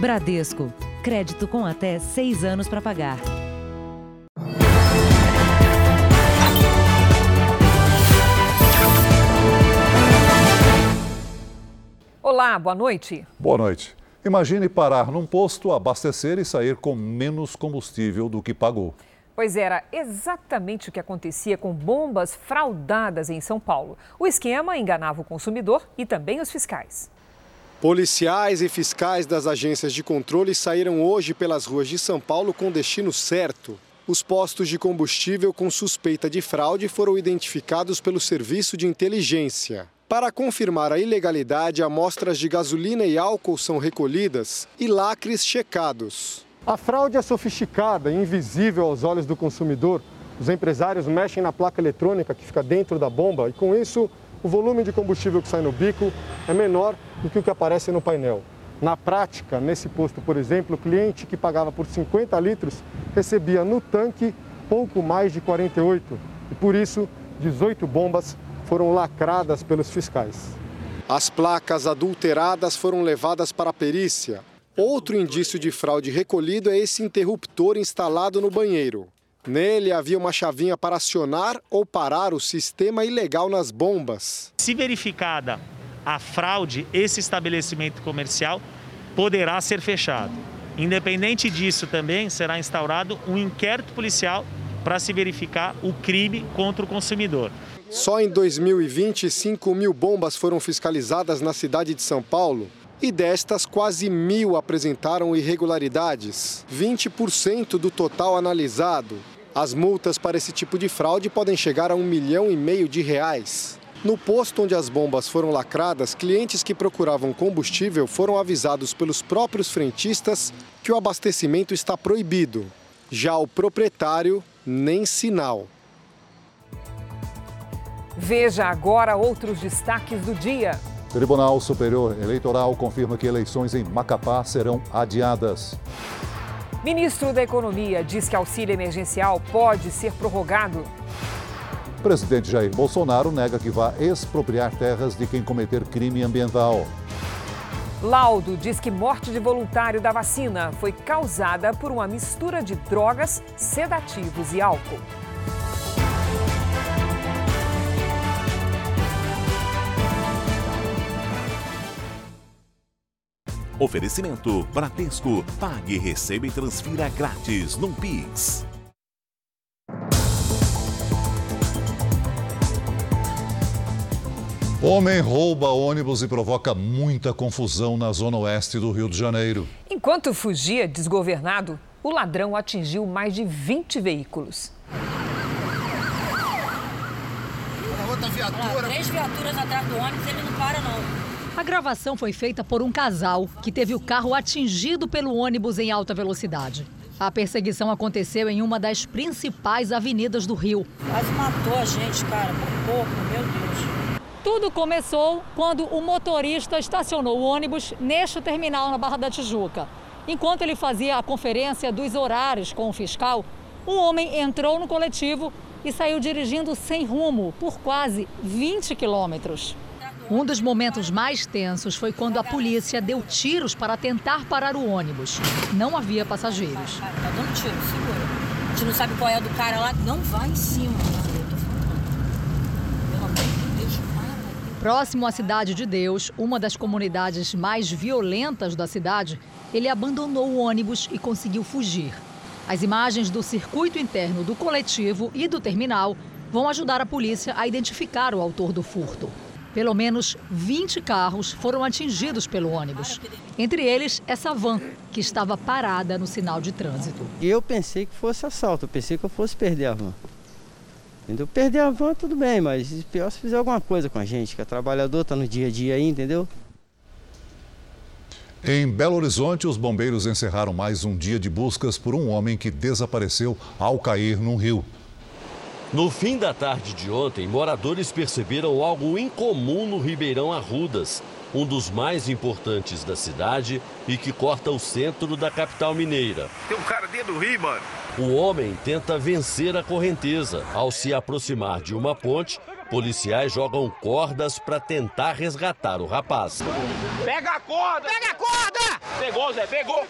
Bradesco. Crédito com até seis anos para pagar. Olá, boa noite. Boa noite. Imagine parar num posto, abastecer e sair com menos combustível do que pagou. Pois era exatamente o que acontecia com bombas fraudadas em São Paulo. O esquema enganava o consumidor e também os fiscais. Policiais e fiscais das agências de controle saíram hoje pelas ruas de São Paulo com destino certo. Os postos de combustível com suspeita de fraude foram identificados pelo Serviço de Inteligência. Para confirmar a ilegalidade, amostras de gasolina e álcool são recolhidas e lacres checados. A fraude é sofisticada e invisível aos olhos do consumidor. Os empresários mexem na placa eletrônica que fica dentro da bomba e, com isso, o volume de combustível que sai no bico é menor do que o que aparece no painel. Na prática, nesse posto, por exemplo, o cliente que pagava por 50 litros recebia no tanque pouco mais de 48 e, por isso, 18 bombas foram lacradas pelos fiscais. As placas adulteradas foram levadas para a perícia. Outro indício de fraude recolhido é esse interruptor instalado no banheiro. Nele havia uma chavinha para acionar ou parar o sistema ilegal nas bombas. Se verificada a fraude, esse estabelecimento comercial poderá ser fechado. Independente disso, também será instaurado um inquérito policial para se verificar o crime contra o consumidor. Só em 2020, 5 mil bombas foram fiscalizadas na cidade de São Paulo e destas, quase mil apresentaram irregularidades, 20% do total analisado. As multas para esse tipo de fraude podem chegar a um milhão e meio de reais. No posto onde as bombas foram lacradas, clientes que procuravam combustível foram avisados pelos próprios frentistas que o abastecimento está proibido. Já o proprietário, nem sinal. Veja agora outros destaques do dia. Tribunal Superior Eleitoral confirma que eleições em Macapá serão adiadas. Ministro da Economia diz que auxílio emergencial pode ser prorrogado. Presidente Jair Bolsonaro nega que vá expropriar terras de quem cometer crime ambiental. Laudo diz que morte de voluntário da vacina foi causada por uma mistura de drogas, sedativos e álcool. Oferecimento Bradesco. Pague, receba e transfira grátis no Pix. Homem rouba ônibus e provoca muita confusão na zona oeste do Rio de Janeiro. Enquanto fugia desgovernado, o ladrão atingiu mais de 20 veículos. Outra viatura. três viaturas atrás do ônibus, ele não para não. A gravação foi feita por um casal que teve o carro atingido pelo ônibus em alta velocidade. A perseguição aconteceu em uma das principais avenidas do Rio. Quase matou a gente, cara, por pouco, meu Deus. Tudo começou quando o motorista estacionou o ônibus neste terminal na Barra da Tijuca. Enquanto ele fazia a conferência dos horários com o fiscal, um homem entrou no coletivo e saiu dirigindo sem rumo por quase 20 quilômetros. Um dos momentos mais tensos foi quando a polícia deu tiros para tentar parar o ônibus. Não havia passageiros. Tá dando tiro, segura. A gente não sabe qual é do cara lá. Não vai em cima. Próximo à Cidade de Deus, uma das comunidades mais violentas da cidade, ele abandonou o ônibus e conseguiu fugir. As imagens do circuito interno do coletivo e do terminal vão ajudar a polícia a identificar o autor do furto. Pelo menos 20 carros foram atingidos pelo ônibus. Entre eles, essa van, que estava parada no sinal de trânsito. Eu pensei que fosse assalto, eu pensei que eu fosse perder a van. Entendeu? Perder a van, tudo bem, mas pior se fizer alguma coisa com a gente, que é trabalhador, está no dia a dia aí, entendeu? Em Belo Horizonte, os bombeiros encerraram mais um dia de buscas por um homem que desapareceu ao cair num rio. No fim da tarde de ontem, moradores perceberam algo incomum no Ribeirão Arrudas, um dos mais importantes da cidade e que corta o centro da capital mineira. Tem um cara dentro do rio, mano. O homem tenta vencer a correnteza. Ao se aproximar de uma ponte, Policiais jogam cordas para tentar resgatar o rapaz. Pega a corda! Pega a corda! Pegou, Zé, pegou!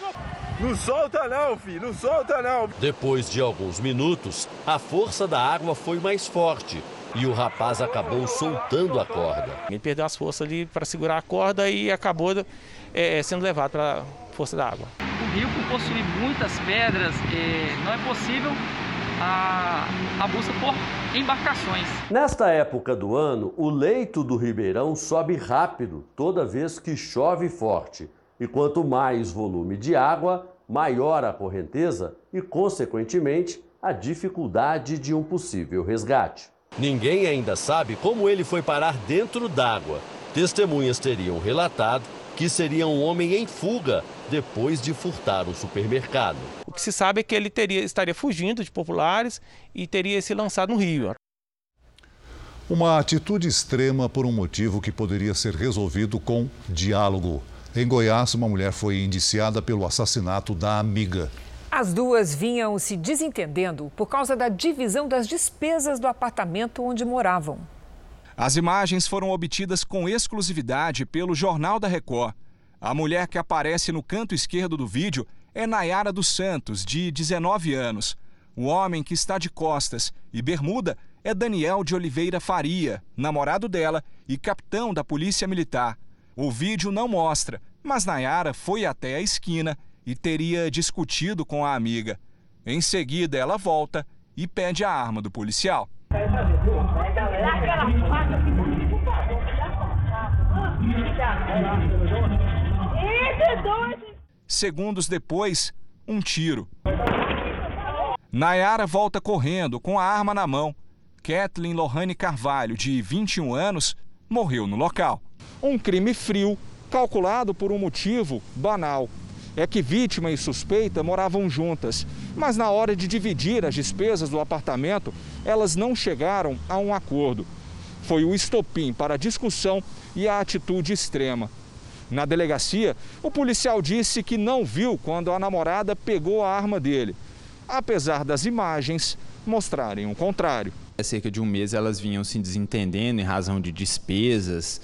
Não solta não, filho, não solta não. Depois de alguns minutos, a força da água foi mais forte e o rapaz acabou soltando a corda. Ele perdeu as forças ali para segurar a corda e acabou é, sendo levado para a força da água. O rio, por possuir muitas pedras, é, não é possível a, a busca por embarcações. Nesta época do ano, o leito do Ribeirão sobe rápido toda vez que chove forte. E quanto mais volume de água, maior a correnteza e, consequentemente, a dificuldade de um possível resgate. Ninguém ainda sabe como ele foi parar dentro d'água. Testemunhas teriam relatado que seria um homem em fuga depois de furtar um supermercado. O que se sabe é que ele teria, estaria fugindo de populares e teria se lançado no rio. Uma atitude extrema por um motivo que poderia ser resolvido com diálogo. Em Goiás, uma mulher foi indiciada pelo assassinato da amiga. As duas vinham se desentendendo por causa da divisão das despesas do apartamento onde moravam. As imagens foram obtidas com exclusividade pelo Jornal da Record. A mulher que aparece no canto esquerdo do vídeo é Nayara dos Santos, de 19 anos. O homem que está de costas e bermuda é Daniel de Oliveira Faria, namorado dela e capitão da Polícia Militar. O vídeo não mostra, mas Nayara foi até a esquina e teria discutido com a amiga. Em seguida, ela volta e pede a arma do policial. Segundos depois, um tiro. Nayara volta correndo com a arma na mão. Kathleen Lohane Carvalho, de 21 anos, morreu no local. Um crime frio, calculado por um motivo banal. É que vítima e suspeita moravam juntas, mas na hora de dividir as despesas do apartamento, elas não chegaram a um acordo. Foi o estopim para a discussão e a atitude extrema. Na delegacia, o policial disse que não viu quando a namorada pegou a arma dele, apesar das imagens mostrarem o contrário. Há cerca de um mês elas vinham se desentendendo em razão de despesas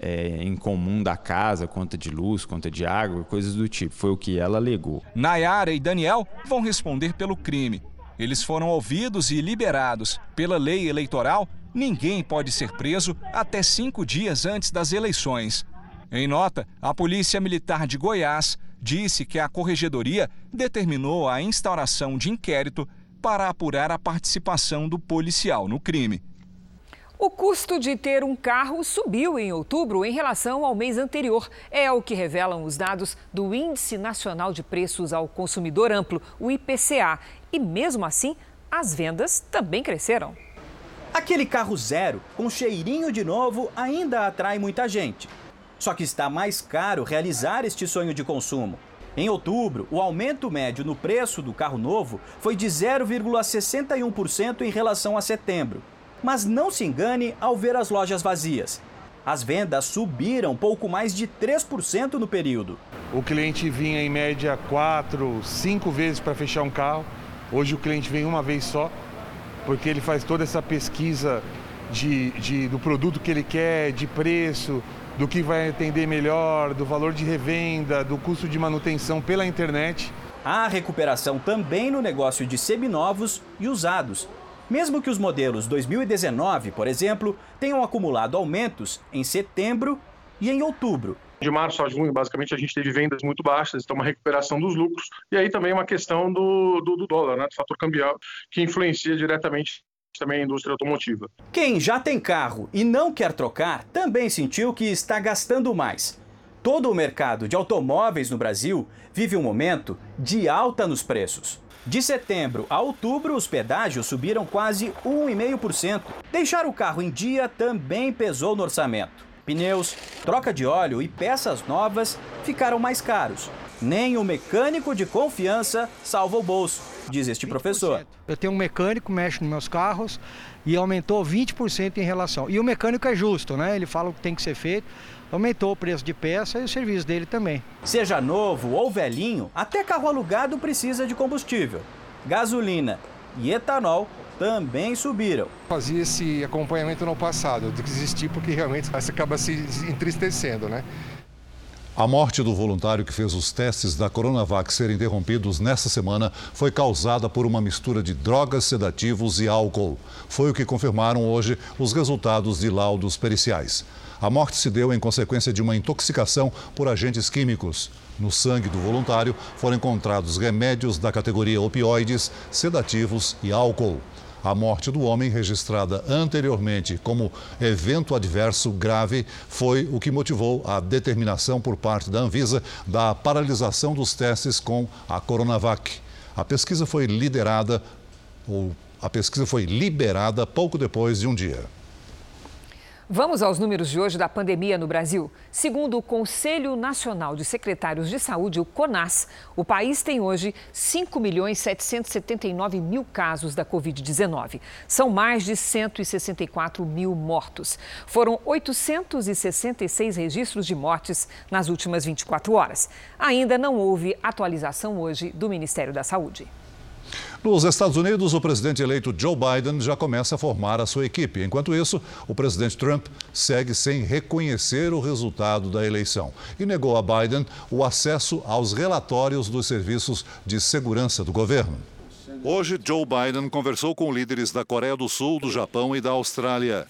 é, em comum da casa, conta de luz, conta de água, coisas do tipo. Foi o que ela alegou. Nayara e Daniel vão responder pelo crime. Eles foram ouvidos e liberados. Pela lei eleitoral, ninguém pode ser preso até cinco dias antes das eleições. Em nota, a Polícia Militar de Goiás disse que a Corregedoria determinou a instauração de inquérito para apurar a participação do policial no crime. O custo de ter um carro subiu em outubro em relação ao mês anterior. É o que revelam os dados do Índice Nacional de Preços ao Consumidor Amplo, o IPCA. E mesmo assim, as vendas também cresceram. Aquele carro zero, com cheirinho de novo, ainda atrai muita gente. Só que está mais caro realizar este sonho de consumo. Em outubro, o aumento médio no preço do carro novo foi de 0,61% em relação a setembro. Mas não se engane ao ver as lojas vazias. As vendas subiram pouco mais de 3% no período. O cliente vinha em média quatro, cinco vezes para fechar um carro. Hoje o cliente vem uma vez só, porque ele faz toda essa pesquisa de, de, do produto que ele quer, de preço, do que vai atender melhor, do valor de revenda, do custo de manutenção pela internet. Há recuperação também no negócio de seminovos e usados. Mesmo que os modelos 2019, por exemplo, tenham acumulado aumentos em setembro e em outubro. De março a junho, basicamente, a gente teve vendas muito baixas, então uma recuperação dos lucros. E aí também uma questão do, do, do dólar, né, do fator cambial, que influencia diretamente também a indústria automotiva. Quem já tem carro e não quer trocar também sentiu que está gastando mais. Todo o mercado de automóveis no Brasil vive um momento de alta nos preços. De setembro a outubro, os pedágios subiram quase 1,5%. Deixar o carro em dia também pesou no orçamento. Pneus, troca de óleo e peças novas ficaram mais caros. Nem o mecânico de confiança salva o bolso, diz este professor. Eu tenho um mecânico, mexe nos meus carros e aumentou 20% em relação. E o mecânico é justo, né? Ele fala o que tem que ser feito. Aumentou o preço de peça e o serviço dele também. Seja novo ou velhinho, até carro alugado precisa de combustível. Gasolina e etanol também subiram. Fazia esse acompanhamento no passado, eu desisti porque realmente você acaba se entristecendo, né? A morte do voluntário que fez os testes da Coronavac serem interrompidos nesta semana foi causada por uma mistura de drogas, sedativos e álcool. Foi o que confirmaram hoje os resultados de laudos periciais. A morte se deu em consequência de uma intoxicação por agentes químicos. No sangue do voluntário foram encontrados remédios da categoria opioides, sedativos e álcool. A morte do homem, registrada anteriormente como evento adverso grave, foi o que motivou a determinação por parte da Anvisa da paralisação dos testes com a Coronavac. A pesquisa foi liderada ou a pesquisa foi liberada pouco depois de um dia. Vamos aos números de hoje da pandemia no Brasil. Segundo o Conselho Nacional de Secretários de Saúde, o CONAS, o país tem hoje 5 milhões 779 mil casos da Covid-19. São mais de 164 mil mortos. Foram 866 registros de mortes nas últimas 24 horas. Ainda não houve atualização hoje do Ministério da Saúde. Nos Estados Unidos, o presidente eleito Joe Biden já começa a formar a sua equipe. Enquanto isso, o presidente Trump segue sem reconhecer o resultado da eleição e negou a Biden o acesso aos relatórios dos serviços de segurança do governo. Hoje, Joe Biden conversou com líderes da Coreia do Sul, do Japão e da Austrália.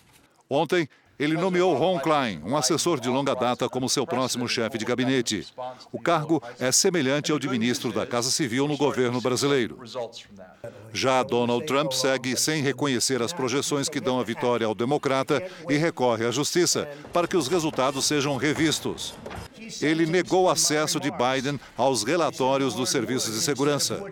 Ontem, ele nomeou Ron Klein, um assessor de longa data, como seu próximo chefe de gabinete. O cargo é semelhante ao de ministro da Casa Civil no governo brasileiro. Já Donald Trump segue sem reconhecer as projeções que dão a vitória ao democrata e recorre à justiça para que os resultados sejam revistos. Ele negou acesso de Biden aos relatórios dos serviços de segurança.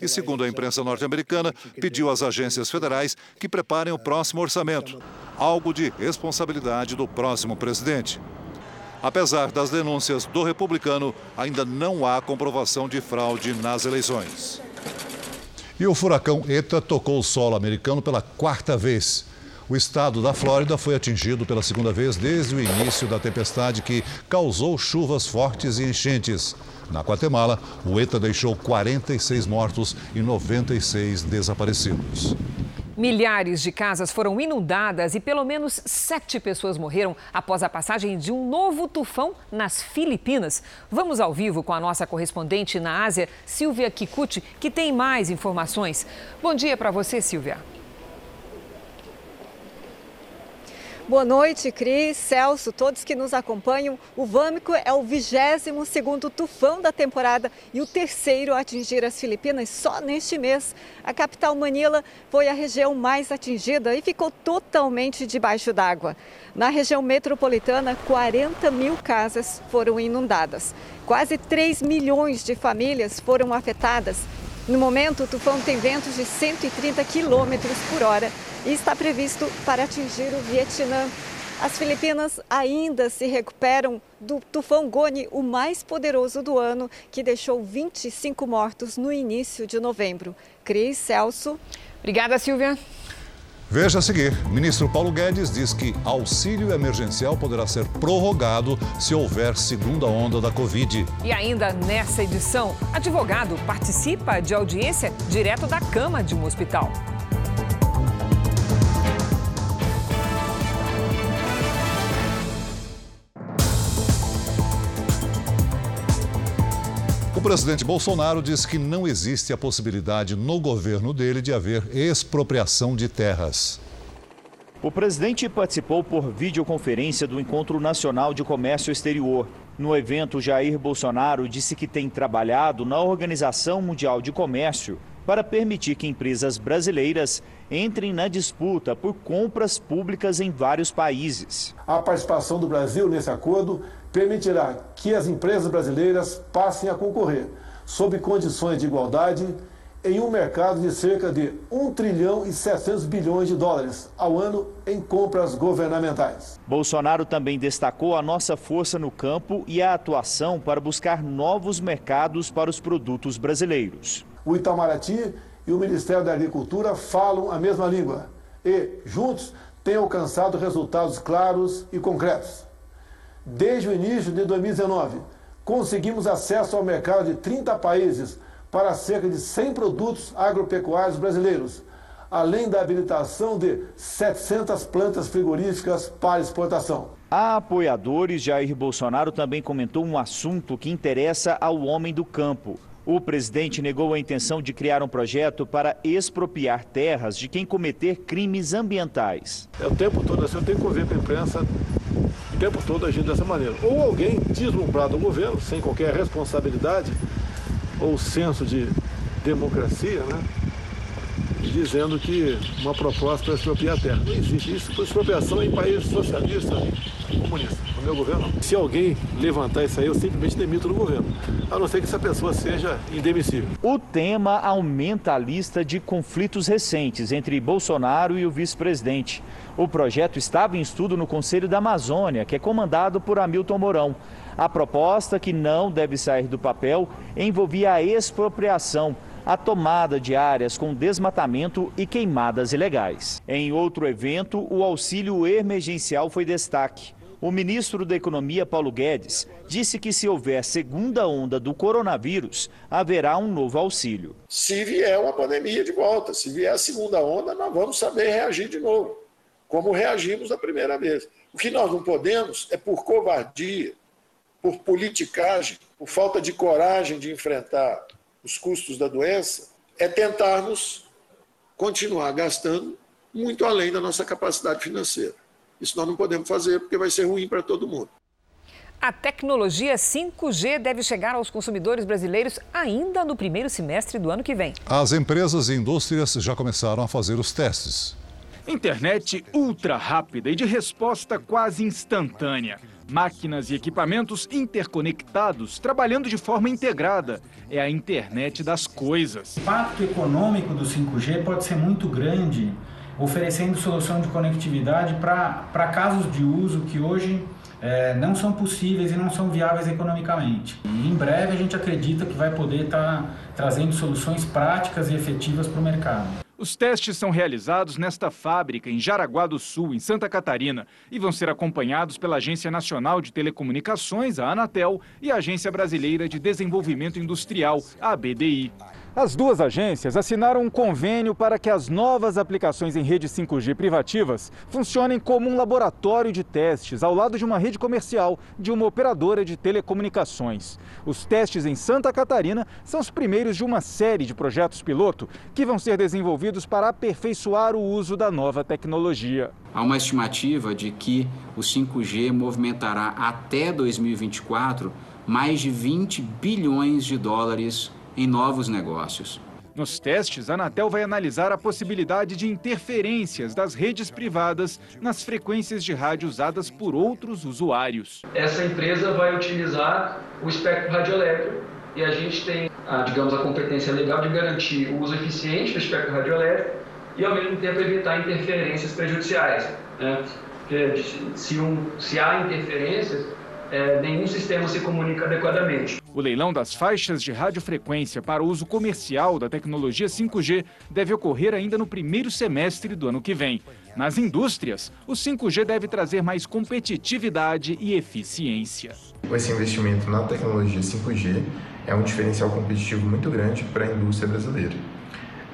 E, segundo a imprensa norte-americana, pediu às agências federais que preparem o próximo orçamento, algo de responsabilidade do próximo presidente. Apesar das denúncias do republicano, ainda não há comprovação de fraude nas eleições. E o furacão ETA tocou o solo americano pela quarta vez. O estado da Flórida foi atingido pela segunda vez desde o início da tempestade que causou chuvas fortes e enchentes. Na Guatemala, o ETA deixou 46 mortos e 96 desaparecidos. Milhares de casas foram inundadas e pelo menos sete pessoas morreram após a passagem de um novo tufão nas Filipinas. Vamos ao vivo com a nossa correspondente na Ásia, Silvia Kikuchi, que tem mais informações. Bom dia para você, Silvia. Boa noite, Cris, Celso, todos que nos acompanham. O Vâmico é o 22º tufão da temporada e o terceiro a atingir as Filipinas só neste mês. A capital Manila foi a região mais atingida e ficou totalmente debaixo d'água. Na região metropolitana, 40 mil casas foram inundadas. Quase 3 milhões de famílias foram afetadas. No momento, o tufão tem ventos de 130 quilômetros por hora e está previsto para atingir o Vietnã. As Filipinas ainda se recuperam do tufão Goni, o mais poderoso do ano, que deixou 25 mortos no início de novembro. Cris Celso. Obrigada, Silvia. Veja a seguir: ministro Paulo Guedes diz que auxílio emergencial poderá ser prorrogado se houver segunda onda da Covid. E ainda nessa edição, advogado participa de audiência direto da cama de um hospital. O presidente Bolsonaro diz que não existe a possibilidade no governo dele de haver expropriação de terras. O presidente participou por videoconferência do Encontro Nacional de Comércio Exterior. No evento, Jair Bolsonaro disse que tem trabalhado na Organização Mundial de Comércio para permitir que empresas brasileiras entrem na disputa por compras públicas em vários países. A participação do Brasil nesse acordo permitirá que as empresas brasileiras passem a concorrer, sob condições de igualdade, em um mercado de cerca de 1 trilhão e 700 bilhões de dólares ao ano em compras governamentais. Bolsonaro também destacou a nossa força no campo e a atuação para buscar novos mercados para os produtos brasileiros. O Itamaraty e o Ministério da Agricultura falam a mesma língua e, juntos, têm alcançado resultados claros e concretos. Desde o início de 2019, conseguimos acesso ao mercado de 30 países para cerca de 100 produtos agropecuários brasileiros, além da habilitação de 700 plantas frigoríficas para exportação. A apoiadores, Jair Bolsonaro também comentou um assunto que interessa ao homem do campo. O presidente negou a intenção de criar um projeto para expropriar terras de quem cometer crimes ambientais. É o tempo todo assim, eu tenho que conviver com a imprensa, tempo todo agindo dessa maneira. Ou alguém deslumbrado do governo, sem qualquer responsabilidade ou senso de democracia, né? dizendo que uma proposta para expropriar a terra. Não existe isso por expropriação em países socialistas comunistas. No meu governo, se alguém levantar isso aí, eu simplesmente demito do governo, a não ser que essa pessoa seja indemissível. O tema aumenta a lista de conflitos recentes entre Bolsonaro e o vice-presidente. O projeto estava em estudo no Conselho da Amazônia, que é comandado por Hamilton Mourão. A proposta, que não deve sair do papel, envolvia a expropriação a tomada de áreas com desmatamento e queimadas ilegais. Em outro evento, o auxílio emergencial foi destaque. O ministro da Economia, Paulo Guedes, disse que se houver segunda onda do coronavírus, haverá um novo auxílio. Se vier uma pandemia de volta, se vier a segunda onda, nós vamos saber reagir de novo, como reagimos da primeira vez. O que nós não podemos é por covardia, por politicagem, por falta de coragem de enfrentar os custos da doença, é tentarmos continuar gastando muito além da nossa capacidade financeira. Isso nós não podemos fazer porque vai ser ruim para todo mundo. A tecnologia 5G deve chegar aos consumidores brasileiros ainda no primeiro semestre do ano que vem. As empresas e indústrias já começaram a fazer os testes. Internet ultra rápida e de resposta quase instantânea. Máquinas e equipamentos interconectados, trabalhando de forma integrada. É a internet das coisas. O impacto econômico do 5G pode ser muito grande, oferecendo solução de conectividade para casos de uso que hoje é, não são possíveis e não são viáveis economicamente. E em breve a gente acredita que vai poder estar tá trazendo soluções práticas e efetivas para o mercado. Os testes são realizados nesta fábrica, em Jaraguá do Sul, em Santa Catarina, e vão ser acompanhados pela Agência Nacional de Telecomunicações, a Anatel, e a Agência Brasileira de Desenvolvimento Industrial, a ABDI. As duas agências assinaram um convênio para que as novas aplicações em rede 5G privativas funcionem como um laboratório de testes ao lado de uma rede comercial de uma operadora de telecomunicações. Os testes em Santa Catarina são os primeiros de uma série de projetos piloto que vão ser desenvolvidos para aperfeiçoar o uso da nova tecnologia. Há uma estimativa de que o 5G movimentará até 2024 mais de 20 bilhões de dólares em novos negócios. Nos testes, a Anatel vai analisar a possibilidade de interferências das redes privadas nas frequências de rádio usadas por outros usuários. Essa empresa vai utilizar o espectro radioelétrico e a gente tem, a, digamos, a competência legal de garantir o uso eficiente do espectro radioelétrico e, ao mesmo tempo, evitar interferências prejudiciais. Né? Porque se, um, se há interferências, é, nenhum sistema se comunica adequadamente. O leilão das faixas de radiofrequência para uso comercial da tecnologia 5G deve ocorrer ainda no primeiro semestre do ano que vem. Nas indústrias, o 5G deve trazer mais competitividade e eficiência. Esse investimento na tecnologia 5G é um diferencial competitivo muito grande para a indústria brasileira.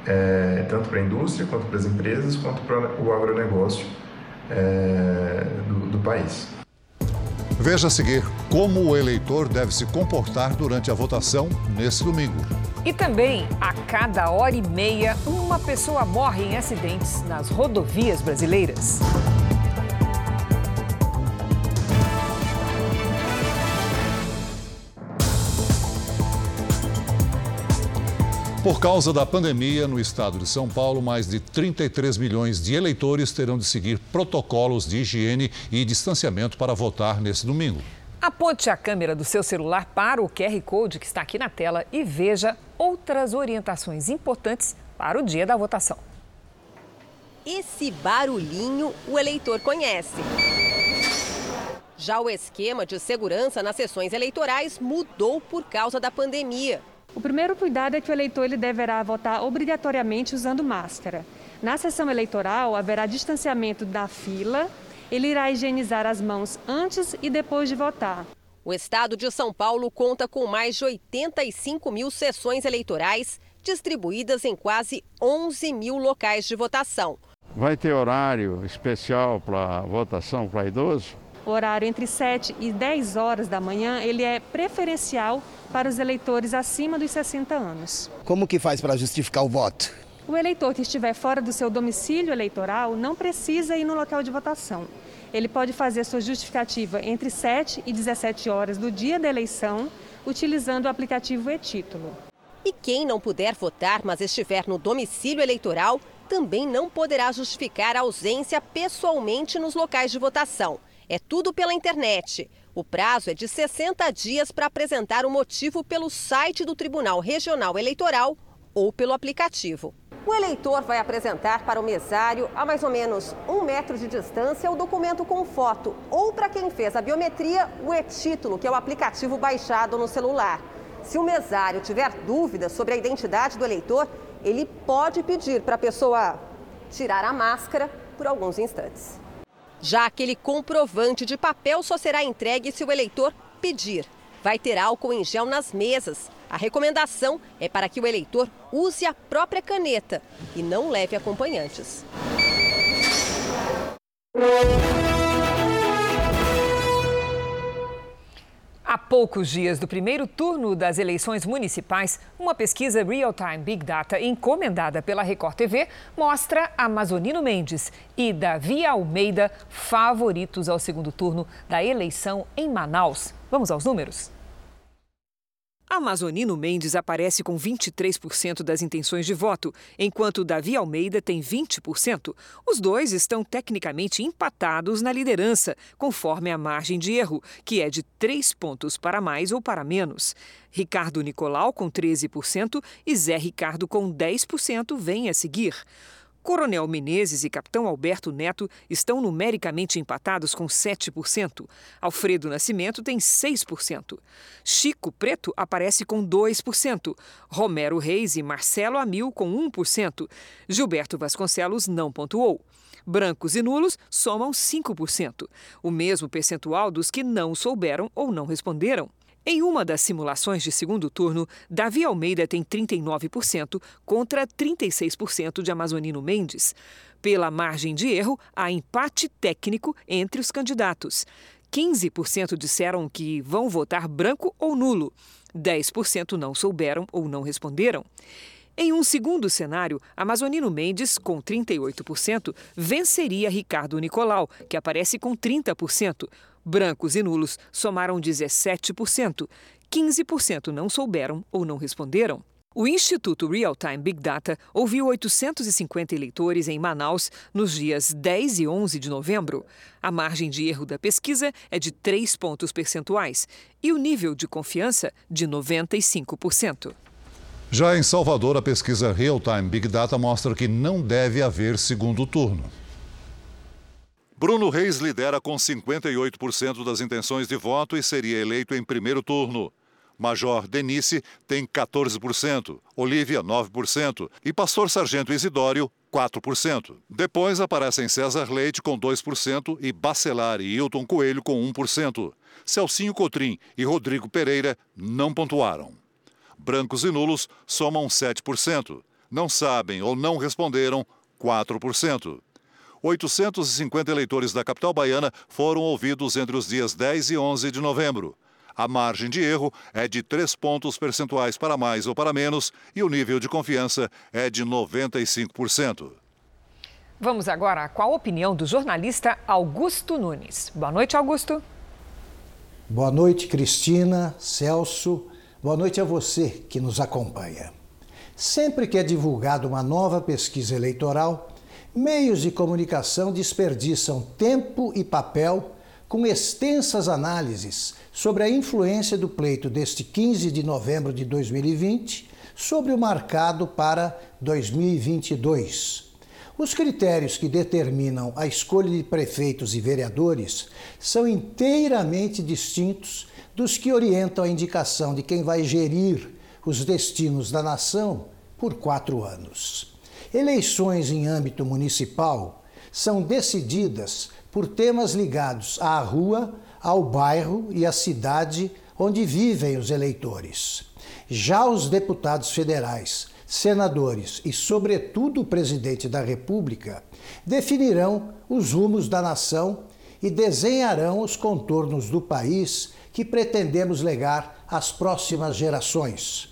É, tanto para a indústria, quanto para as empresas, quanto para o agronegócio é, do, do país. Veja a seguir como o eleitor deve se comportar durante a votação nesse domingo. E também, a cada hora e meia, uma pessoa morre em acidentes nas rodovias brasileiras. Por causa da pandemia no estado de São Paulo, mais de 33 milhões de eleitores terão de seguir protocolos de higiene e distanciamento para votar nesse domingo. Aponte a câmera do seu celular para o QR Code que está aqui na tela e veja outras orientações importantes para o dia da votação. Esse barulhinho o eleitor conhece. Já o esquema de segurança nas sessões eleitorais mudou por causa da pandemia. O primeiro cuidado é que o eleitor ele deverá votar obrigatoriamente usando máscara. Na sessão eleitoral, haverá distanciamento da fila, ele irá higienizar as mãos antes e depois de votar. O estado de São Paulo conta com mais de 85 mil sessões eleitorais distribuídas em quase 11 mil locais de votação. Vai ter horário especial para votação para idoso? O horário entre 7 e 10 horas da manhã, ele é preferencial para os eleitores acima dos 60 anos. Como que faz para justificar o voto? O eleitor que estiver fora do seu domicílio eleitoral não precisa ir no local de votação. Ele pode fazer sua justificativa entre 7 e 17 horas do dia da eleição, utilizando o aplicativo e-título. E quem não puder votar, mas estiver no domicílio eleitoral, também não poderá justificar a ausência pessoalmente nos locais de votação. É tudo pela internet. O prazo é de 60 dias para apresentar o motivo pelo site do Tribunal Regional Eleitoral ou pelo aplicativo. O eleitor vai apresentar para o mesário, a mais ou menos um metro de distância, o documento com foto, ou para quem fez a biometria, o e-título, que é o aplicativo baixado no celular. Se o mesário tiver dúvidas sobre a identidade do eleitor, ele pode pedir para a pessoa tirar a máscara por alguns instantes. Já aquele comprovante de papel só será entregue se o eleitor pedir. Vai ter álcool em gel nas mesas. A recomendação é para que o eleitor use a própria caneta e não leve acompanhantes. Há poucos dias do primeiro turno das eleições municipais, uma pesquisa Real-Time Big Data encomendada pela Record TV mostra Amazonino Mendes e Davi Almeida favoritos ao segundo turno da eleição em Manaus. Vamos aos números? Amazonino Mendes aparece com 23% das intenções de voto, enquanto Davi Almeida tem 20%. Os dois estão tecnicamente empatados na liderança, conforme a margem de erro, que é de 3 pontos para mais ou para menos. Ricardo Nicolau, com 13%, e Zé Ricardo, com 10%, vem a seguir. Coronel Menezes e Capitão Alberto Neto estão numericamente empatados com 7%. Alfredo Nascimento tem 6%. Chico Preto aparece com 2%. Romero Reis e Marcelo Amil com 1%. Gilberto Vasconcelos não pontuou. Brancos e nulos somam 5%, o mesmo percentual dos que não souberam ou não responderam. Em uma das simulações de segundo turno, Davi Almeida tem 39% contra 36% de Amazonino Mendes. Pela margem de erro, há empate técnico entre os candidatos. 15% disseram que vão votar branco ou nulo. 10% não souberam ou não responderam. Em um segundo cenário, Amazonino Mendes, com 38%, venceria Ricardo Nicolau, que aparece com 30%. Brancos e nulos somaram 17%. 15% não souberam ou não responderam. O Instituto Real Time Big Data ouviu 850 eleitores em Manaus nos dias 10 e 11 de novembro. A margem de erro da pesquisa é de 3 pontos percentuais e o nível de confiança de 95%. Já em Salvador, a pesquisa Real Time Big Data mostra que não deve haver segundo turno. Bruno Reis lidera com 58% das intenções de voto e seria eleito em primeiro turno. Major Denise tem 14%, Olívia 9% e Pastor Sargento Isidório 4%. Depois aparecem César Leite com 2% e Bacelar e Hilton Coelho com 1%. Celcinho Cotrim e Rodrigo Pereira não pontuaram. Brancos e nulos somam 7%. Não sabem ou não responderam 4%. 850 eleitores da capital baiana foram ouvidos entre os dias 10 e 11 de novembro. A margem de erro é de 3 pontos percentuais para mais ou para menos e o nível de confiança é de 95%. Vamos agora com a opinião do jornalista Augusto Nunes. Boa noite, Augusto. Boa noite, Cristina, Celso. Boa noite a você que nos acompanha. Sempre que é divulgada uma nova pesquisa eleitoral, Meios de comunicação desperdiçam tempo e papel com extensas análises sobre a influência do pleito deste 15 de novembro de 2020 sobre o marcado para 2022. Os critérios que determinam a escolha de prefeitos e vereadores são inteiramente distintos dos que orientam a indicação de quem vai gerir os destinos da nação por quatro anos. Eleições em âmbito municipal são decididas por temas ligados à rua, ao bairro e à cidade onde vivem os eleitores. Já os deputados federais senadores e, sobretudo, o presidente da República definirão os rumos da nação e desenharão os contornos do país que pretendemos legar às próximas gerações.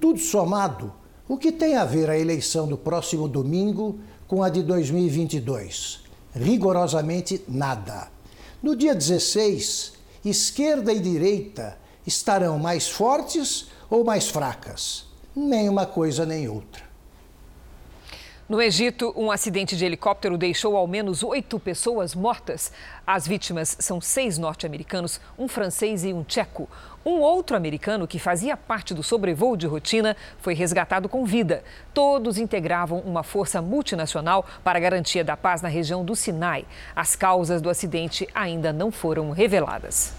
Tudo somado, o que tem a ver a eleição do próximo domingo com a de 2022? Rigorosamente nada. No dia 16, esquerda e direita estarão mais fortes ou mais fracas? Nem uma coisa nem outra. No Egito, um acidente de helicóptero deixou ao menos oito pessoas mortas. As vítimas são seis norte-americanos, um francês e um tcheco. Um outro americano que fazia parte do sobrevoo de rotina foi resgatado com vida. Todos integravam uma força multinacional para garantia da paz na região do Sinai. As causas do acidente ainda não foram reveladas.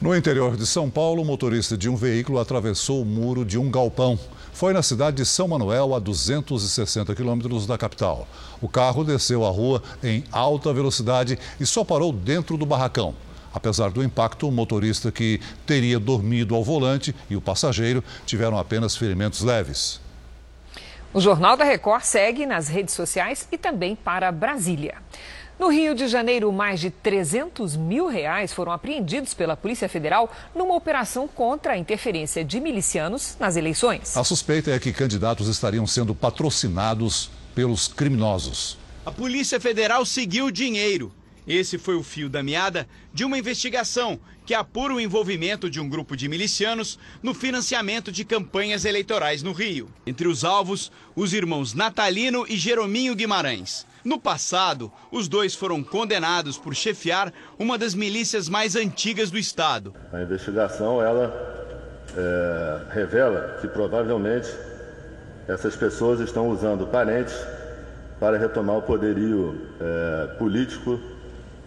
No interior de São Paulo, o motorista de um veículo atravessou o muro de um galpão. Foi na cidade de São Manuel, a 260 quilômetros da capital. O carro desceu a rua em alta velocidade e só parou dentro do barracão. Apesar do impacto, o motorista que teria dormido ao volante e o passageiro tiveram apenas ferimentos leves. O Jornal da Record segue nas redes sociais e também para Brasília. No Rio de Janeiro, mais de 300 mil reais foram apreendidos pela Polícia Federal numa operação contra a interferência de milicianos nas eleições. A suspeita é que candidatos estariam sendo patrocinados pelos criminosos. A Polícia Federal seguiu o dinheiro. Esse foi o fio da meada de uma investigação que apura o envolvimento de um grupo de milicianos no financiamento de campanhas eleitorais no Rio. Entre os alvos, os irmãos Natalino e Jerominho Guimarães. No passado, os dois foram condenados por chefiar uma das milícias mais antigas do estado. A investigação ela é, revela que provavelmente essas pessoas estão usando parentes para retomar o poderio é, político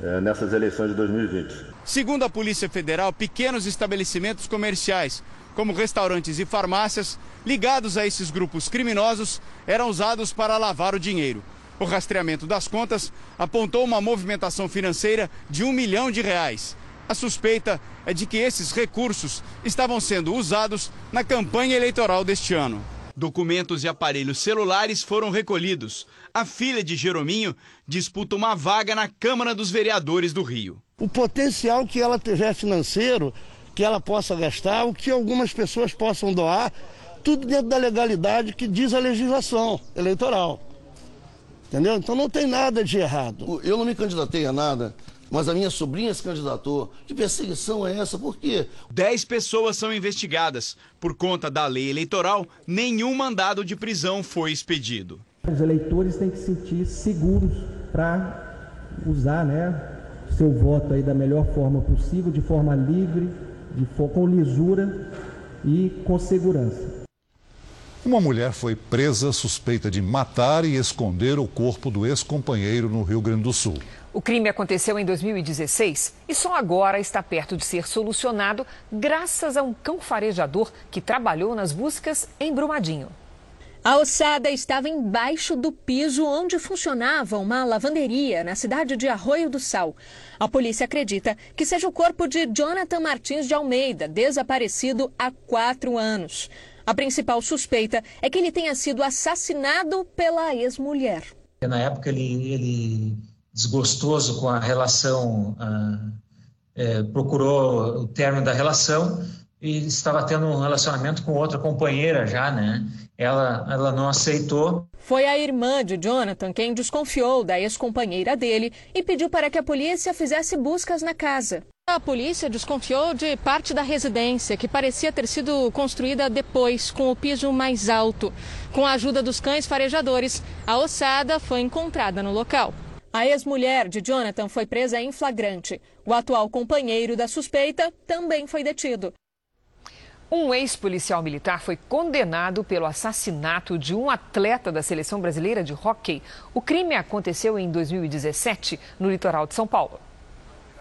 é, nessas eleições de 2020. Segundo a Polícia Federal, pequenos estabelecimentos comerciais, como restaurantes e farmácias, ligados a esses grupos criminosos, eram usados para lavar o dinheiro. O rastreamento das contas apontou uma movimentação financeira de um milhão de reais. A suspeita é de que esses recursos estavam sendo usados na campanha eleitoral deste ano. Documentos e aparelhos celulares foram recolhidos. A filha de Jerominho disputa uma vaga na Câmara dos Vereadores do Rio. O potencial que ela tiver financeiro, que ela possa gastar, o que algumas pessoas possam doar, tudo dentro da legalidade que diz a legislação eleitoral. Entendeu? Então não tem nada de errado. Eu não me candidatei a nada, mas a minha sobrinha se candidatou. Que perseguição é essa? Por quê? Dez pessoas são investigadas. Por conta da lei eleitoral, nenhum mandado de prisão foi expedido. Os eleitores têm que se sentir seguros para usar né, seu voto aí da melhor forma possível, de forma livre, de, com lisura e com segurança. Uma mulher foi presa suspeita de matar e esconder o corpo do ex-companheiro no Rio Grande do Sul. O crime aconteceu em 2016 e só agora está perto de ser solucionado graças a um cão farejador que trabalhou nas buscas em Brumadinho. A ossada estava embaixo do piso onde funcionava uma lavanderia na cidade de Arroio do Sal. A polícia acredita que seja o corpo de Jonathan Martins de Almeida, desaparecido há quatro anos. A principal suspeita é que ele tenha sido assassinado pela ex-mulher. Na época, ele, ele desgostoso com a relação, ah, é, procurou o término da relação e estava tendo um relacionamento com outra companheira já, né? Ela, ela não aceitou. Foi a irmã de Jonathan quem desconfiou da ex-companheira dele e pediu para que a polícia fizesse buscas na casa. A polícia desconfiou de parte da residência, que parecia ter sido construída depois, com o piso mais alto. Com a ajuda dos cães farejadores, a ossada foi encontrada no local. A ex-mulher de Jonathan foi presa em flagrante. O atual companheiro da suspeita também foi detido. Um ex-policial militar foi condenado pelo assassinato de um atleta da seleção brasileira de hóquei. O crime aconteceu em 2017, no litoral de São Paulo.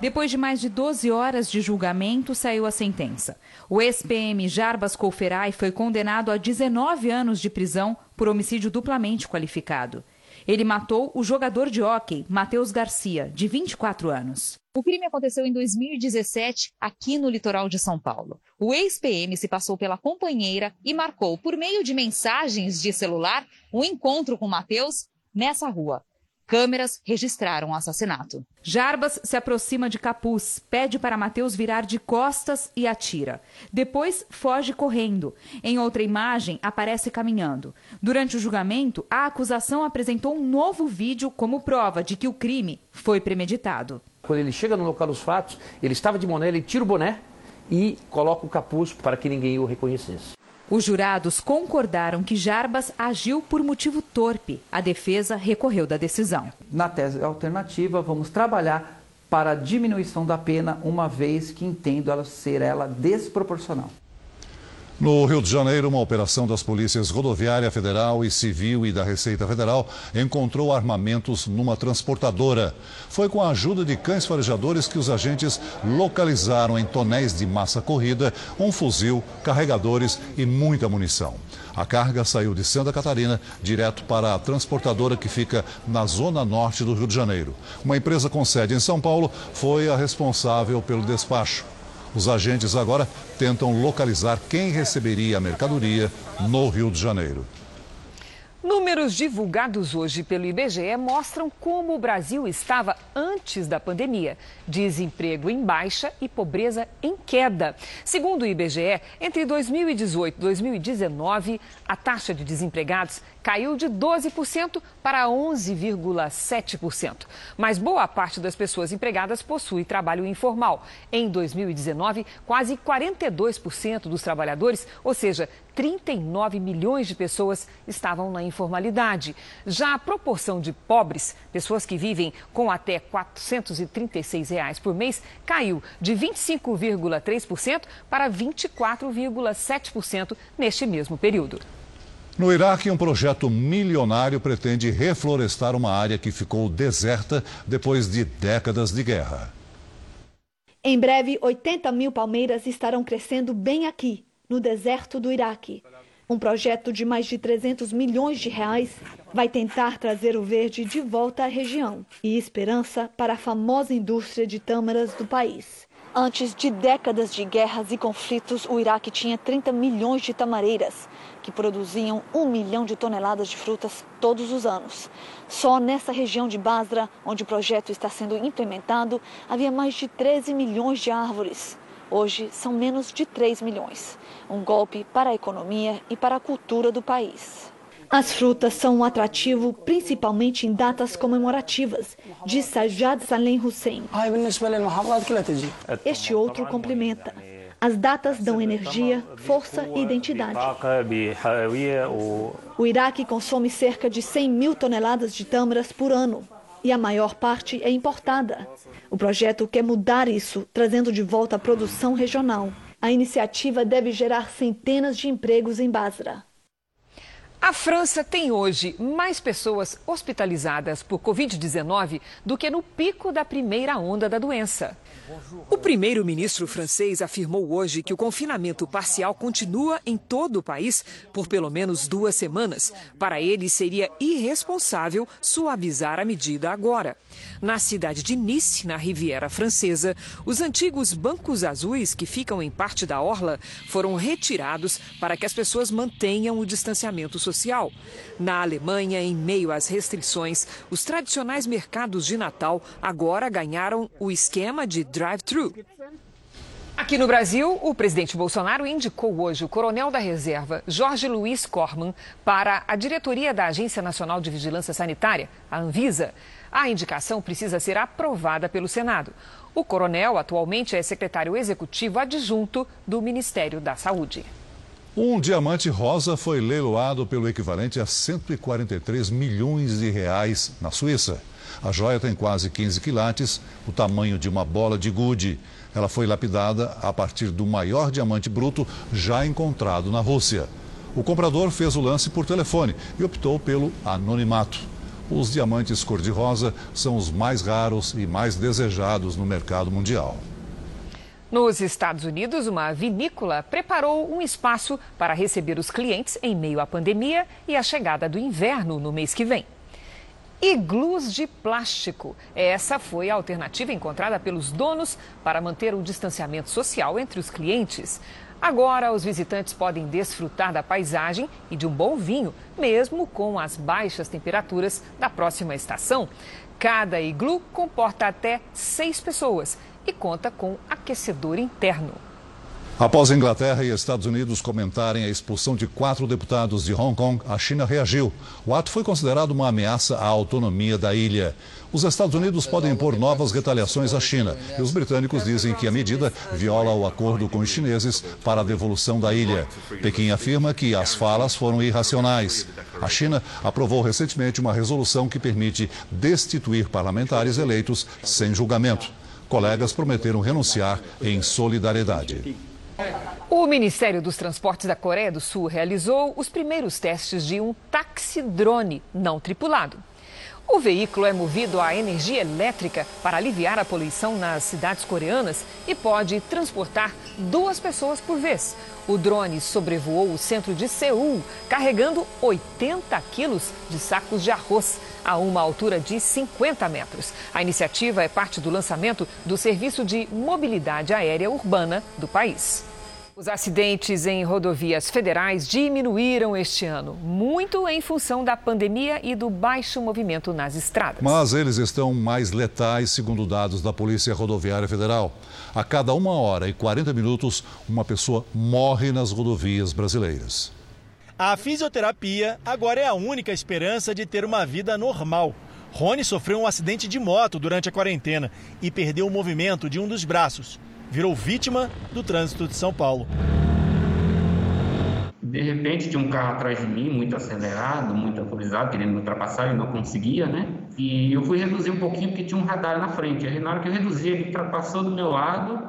Depois de mais de 12 horas de julgamento, saiu a sentença. O ex-PM Jarbas Colferai foi condenado a 19 anos de prisão por homicídio duplamente qualificado. Ele matou o jogador de hóquei, Matheus Garcia, de 24 anos. O crime aconteceu em 2017, aqui no litoral de São Paulo. O ex-PM se passou pela companheira e marcou, por meio de mensagens de celular, um encontro com Matheus nessa rua. Câmeras registraram o assassinato. Jarbas se aproxima de Capuz, pede para Mateus virar de costas e atira. Depois foge correndo. Em outra imagem, aparece caminhando. Durante o julgamento, a acusação apresentou um novo vídeo como prova de que o crime foi premeditado. Quando ele chega no local dos fatos, ele estava de boné, ele tira o boné e coloca o capuz para que ninguém o reconhecesse. Os jurados concordaram que Jarbas agiu por motivo torpe. A defesa recorreu da decisão. Na tese alternativa, vamos trabalhar para a diminuição da pena, uma vez que entendo ela ser ela desproporcional. No Rio de Janeiro, uma operação das polícias rodoviária federal e civil e da Receita Federal encontrou armamentos numa transportadora. Foi com a ajuda de cães farejadores que os agentes localizaram em tonéis de massa corrida um fuzil, carregadores e muita munição. A carga saiu de Santa Catarina direto para a transportadora que fica na zona norte do Rio de Janeiro. Uma empresa com sede em São Paulo foi a responsável pelo despacho. Os agentes agora tentam localizar quem receberia a mercadoria no Rio de Janeiro. Números divulgados hoje pelo IBGE mostram como o Brasil estava antes da pandemia. Desemprego em baixa e pobreza em queda. Segundo o IBGE, entre 2018 e 2019, a taxa de desempregados caiu de 12% para 11,7%. Mas boa parte das pessoas empregadas possui trabalho informal. Em 2019, quase 42% dos trabalhadores, ou seja, 39 milhões de pessoas estavam na informalidade. Já a proporção de pobres, pessoas que vivem com até 436 reais por mês, caiu de 25,3% para 24,7% neste mesmo período. No Iraque, um projeto milionário pretende reflorestar uma área que ficou deserta depois de décadas de guerra. Em breve, 80 mil palmeiras estarão crescendo bem aqui, no deserto do Iraque. Um projeto de mais de 300 milhões de reais vai tentar trazer o verde de volta à região e esperança para a famosa indústria de tâmaras do país. Antes de décadas de guerras e conflitos, o Iraque tinha 30 milhões de tamareiras, que produziam um milhão de toneladas de frutas todos os anos. Só nessa região de Basra, onde o projeto está sendo implementado, havia mais de 13 milhões de árvores. Hoje são menos de 3 milhões. Um golpe para a economia e para a cultura do país. As frutas são um atrativo principalmente em datas comemorativas, diz Sajad Salem Hussein. Este outro complementa. As datas dão energia, força e identidade. O Iraque consome cerca de 100 mil toneladas de tâmaras por ano e a maior parte é importada. O projeto quer mudar isso, trazendo de volta a produção regional. A iniciativa deve gerar centenas de empregos em Basra. A França tem hoje mais pessoas hospitalizadas por Covid-19 do que no pico da primeira onda da doença. O primeiro-ministro francês afirmou hoje que o confinamento parcial continua em todo o país por pelo menos duas semanas. Para ele, seria irresponsável suavizar a medida agora. Na cidade de Nice, na Riviera Francesa, os antigos bancos azuis que ficam em parte da orla foram retirados para que as pessoas mantenham o distanciamento social. Na Alemanha, em meio às restrições, os tradicionais mercados de Natal agora ganharam o esquema de drive-thru. Aqui no Brasil, o presidente Bolsonaro indicou hoje o coronel da reserva, Jorge Luiz Corman, para a diretoria da Agência Nacional de Vigilância Sanitária, a Anvisa. A indicação precisa ser aprovada pelo Senado. O coronel atualmente é secretário executivo adjunto do Ministério da Saúde. Um diamante rosa foi leiloado pelo equivalente a 143 milhões de reais na Suíça. A joia tem quase 15 quilates, o tamanho de uma bola de gude. Ela foi lapidada a partir do maior diamante bruto já encontrado na Rússia. O comprador fez o lance por telefone e optou pelo anonimato. Os diamantes cor-de-rosa são os mais raros e mais desejados no mercado mundial. Nos Estados Unidos, uma vinícola preparou um espaço para receber os clientes em meio à pandemia e à chegada do inverno no mês que vem. Iglus de plástico. Essa foi a alternativa encontrada pelos donos para manter o distanciamento social entre os clientes. Agora, os visitantes podem desfrutar da paisagem e de um bom vinho, mesmo com as baixas temperaturas da próxima estação. Cada iglu comporta até seis pessoas e conta com aquecedor interno. Após Inglaterra e Estados Unidos comentarem a expulsão de quatro deputados de Hong Kong, a China reagiu. O ato foi considerado uma ameaça à autonomia da ilha. Os Estados Unidos podem impor novas retaliações à China e os britânicos dizem que a medida viola o acordo com os chineses para a devolução da ilha. Pequim afirma que as falas foram irracionais. A China aprovou recentemente uma resolução que permite destituir parlamentares eleitos sem julgamento. Colegas prometeram renunciar em solidariedade. O Ministério dos Transportes da Coreia do Sul realizou os primeiros testes de um taxi-drone não tripulado. O veículo é movido a energia elétrica para aliviar a poluição nas cidades coreanas e pode transportar duas pessoas por vez. O drone sobrevoou o centro de Seul, carregando 80 quilos de sacos de arroz a uma altura de 50 metros. A iniciativa é parte do lançamento do Serviço de Mobilidade Aérea Urbana do país. Os acidentes em rodovias federais diminuíram este ano, muito em função da pandemia e do baixo movimento nas estradas. Mas eles estão mais letais, segundo dados da Polícia Rodoviária Federal. A cada uma hora e 40 minutos, uma pessoa morre nas rodovias brasileiras. A fisioterapia agora é a única esperança de ter uma vida normal. Rony sofreu um acidente de moto durante a quarentena e perdeu o movimento de um dos braços. Virou vítima do trânsito de São Paulo. De repente tinha um carro atrás de mim, muito acelerado, muito alcoolizado, querendo me ultrapassar, e não conseguia, né? E eu fui reduzir um pouquinho porque tinha um radar na frente. Aí na hora que eu reduzi, ele ultrapassou do meu lado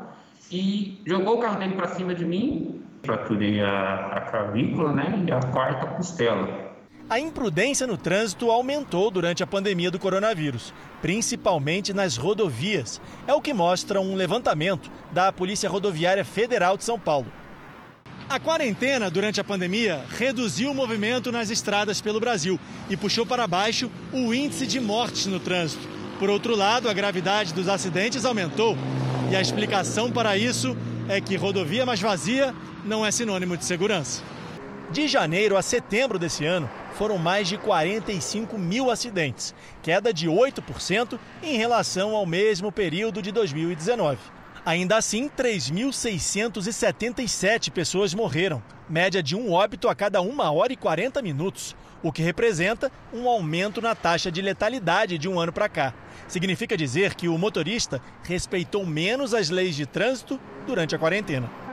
e jogou o carro dele para cima de mim, fraturei a, a clavícula né, e a quarta costela. A imprudência no trânsito aumentou durante a pandemia do coronavírus, principalmente nas rodovias. É o que mostra um levantamento da Polícia Rodoviária Federal de São Paulo. A quarentena durante a pandemia reduziu o movimento nas estradas pelo Brasil e puxou para baixo o índice de mortes no trânsito. Por outro lado, a gravidade dos acidentes aumentou e a explicação para isso é que rodovia mais vazia não é sinônimo de segurança. De janeiro a setembro desse ano, foram mais de 45 mil acidentes, queda de 8% em relação ao mesmo período de 2019. Ainda assim, 3.677 pessoas morreram, média de um óbito a cada 1 hora e 40 minutos, o que representa um aumento na taxa de letalidade de um ano para cá. Significa dizer que o motorista respeitou menos as leis de trânsito durante a quarentena.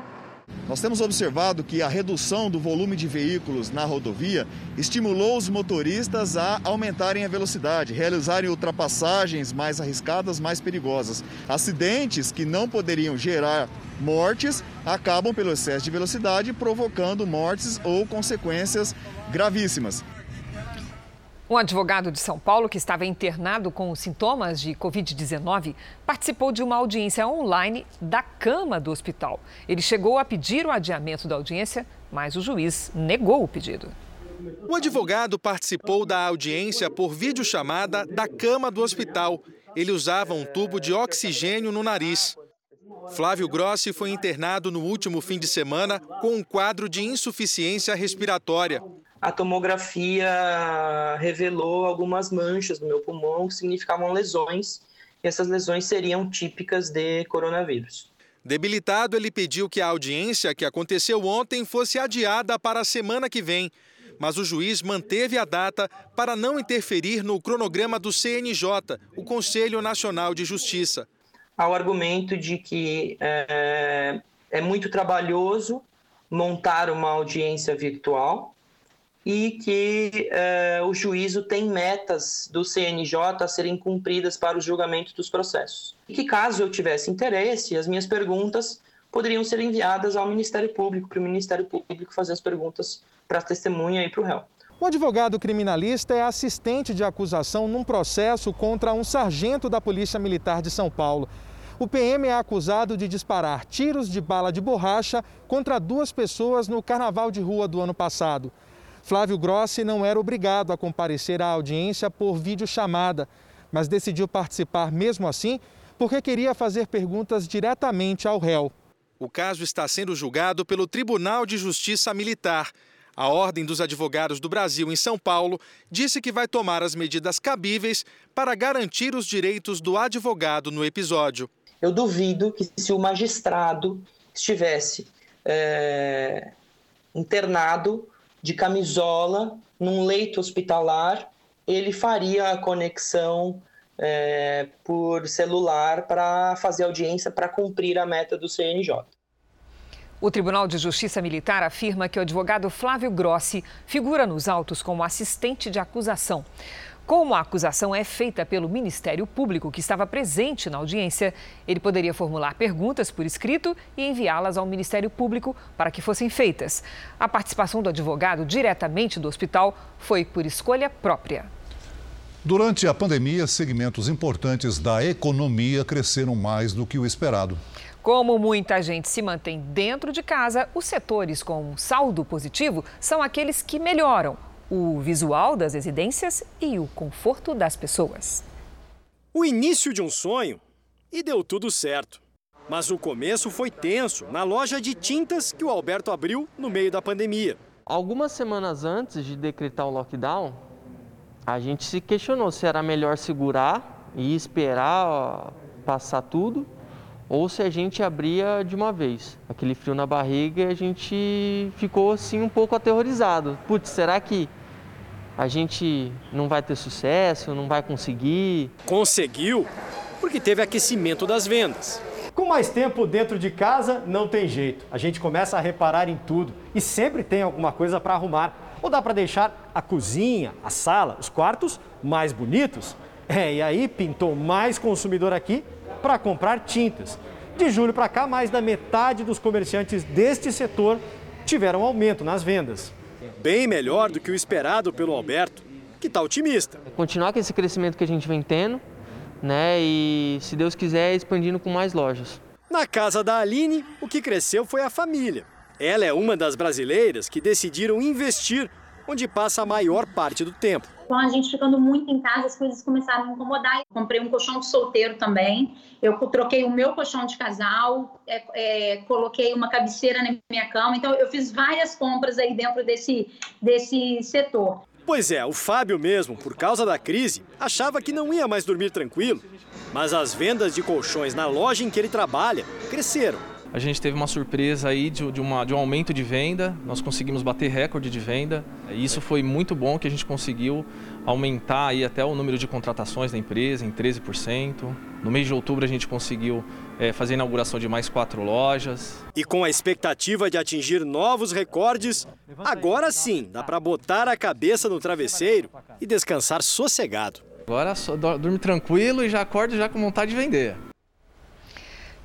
Nós temos observado que a redução do volume de veículos na rodovia estimulou os motoristas a aumentarem a velocidade, realizarem ultrapassagens mais arriscadas, mais perigosas. Acidentes que não poderiam gerar mortes acabam pelo excesso de velocidade provocando mortes ou consequências gravíssimas. Um advogado de São Paulo que estava internado com sintomas de Covid-19 participou de uma audiência online da cama do hospital. Ele chegou a pedir o adiamento da audiência, mas o juiz negou o pedido. O advogado participou da audiência por videochamada da cama do hospital. Ele usava um tubo de oxigênio no nariz. Flávio Grossi foi internado no último fim de semana com um quadro de insuficiência respiratória a tomografia revelou algumas manchas no meu pulmão que significavam lesões, e essas lesões seriam típicas de coronavírus. Debilitado, ele pediu que a audiência que aconteceu ontem fosse adiada para a semana que vem. Mas o juiz manteve a data para não interferir no cronograma do CNJ, o Conselho Nacional de Justiça. Há o argumento de que é, é muito trabalhoso montar uma audiência virtual e que eh, o juízo tem metas do CNJ a serem cumpridas para o julgamento dos processos. E que, caso eu tivesse interesse, as minhas perguntas poderiam ser enviadas ao Ministério Público, para o Ministério Público fazer as perguntas para a testemunha e para o réu. O advogado criminalista é assistente de acusação num processo contra um sargento da Polícia Militar de São Paulo. O PM é acusado de disparar tiros de bala de borracha contra duas pessoas no carnaval de rua do ano passado. Flávio Grossi não era obrigado a comparecer à audiência por videochamada, mas decidiu participar mesmo assim porque queria fazer perguntas diretamente ao réu. O caso está sendo julgado pelo Tribunal de Justiça Militar. A Ordem dos Advogados do Brasil, em São Paulo, disse que vai tomar as medidas cabíveis para garantir os direitos do advogado no episódio. Eu duvido que, se o magistrado estivesse é, internado de camisola num leito hospitalar, ele faria a conexão é, por celular para fazer audiência para cumprir a meta do CNJ. O Tribunal de Justiça Militar afirma que o advogado Flávio Grossi figura nos autos como assistente de acusação. Como a acusação é feita pelo Ministério Público, que estava presente na audiência, ele poderia formular perguntas por escrito e enviá-las ao Ministério Público para que fossem feitas. A participação do advogado diretamente do hospital foi por escolha própria. Durante a pandemia, segmentos importantes da economia cresceram mais do que o esperado. Como muita gente se mantém dentro de casa, os setores com um saldo positivo são aqueles que melhoram o visual das residências e o conforto das pessoas. O início de um sonho e deu tudo certo. Mas o começo foi tenso na loja de tintas que o Alberto abriu no meio da pandemia. Algumas semanas antes de decretar o lockdown, a gente se questionou se era melhor segurar e esperar passar tudo ou se a gente abria de uma vez. Aquele frio na barriga e a gente ficou assim um pouco aterrorizado. Putz, será que a gente não vai ter sucesso, não vai conseguir? Conseguiu, porque teve aquecimento das vendas. Com mais tempo dentro de casa, não tem jeito. A gente começa a reparar em tudo e sempre tem alguma coisa para arrumar. Ou dá para deixar a cozinha, a sala, os quartos mais bonitos? É, e aí pintou mais consumidor aqui para comprar tintas. De julho para cá, mais da metade dos comerciantes deste setor tiveram aumento nas vendas. Bem melhor do que o esperado pelo Alberto, que está otimista. Continuar com esse crescimento que a gente vem tendo, né? E se Deus quiser, expandindo com mais lojas. Na casa da Aline, o que cresceu foi a família. Ela é uma das brasileiras que decidiram investir onde passa a maior parte do tempo. Com a gente ficando muito em casa, as coisas começaram a me incomodar. Eu comprei um colchão de solteiro também. Eu troquei o meu colchão de casal, é, é, coloquei uma cabeceira na minha cama. Então, eu fiz várias compras aí dentro desse, desse setor. Pois é, o Fábio mesmo, por causa da crise, achava que não ia mais dormir tranquilo. Mas as vendas de colchões na loja em que ele trabalha cresceram a gente teve uma surpresa aí de, de, uma, de um aumento de venda, nós conseguimos bater recorde de venda. E isso foi muito bom que a gente conseguiu aumentar aí até o número de contratações da empresa em 13%. No mês de outubro a gente conseguiu é, fazer a inauguração de mais quatro lojas. E com a expectativa de atingir novos recordes, agora sim dá para botar a cabeça no travesseiro e descansar sossegado. Agora só dorme tranquilo e já acorda já com vontade de vender.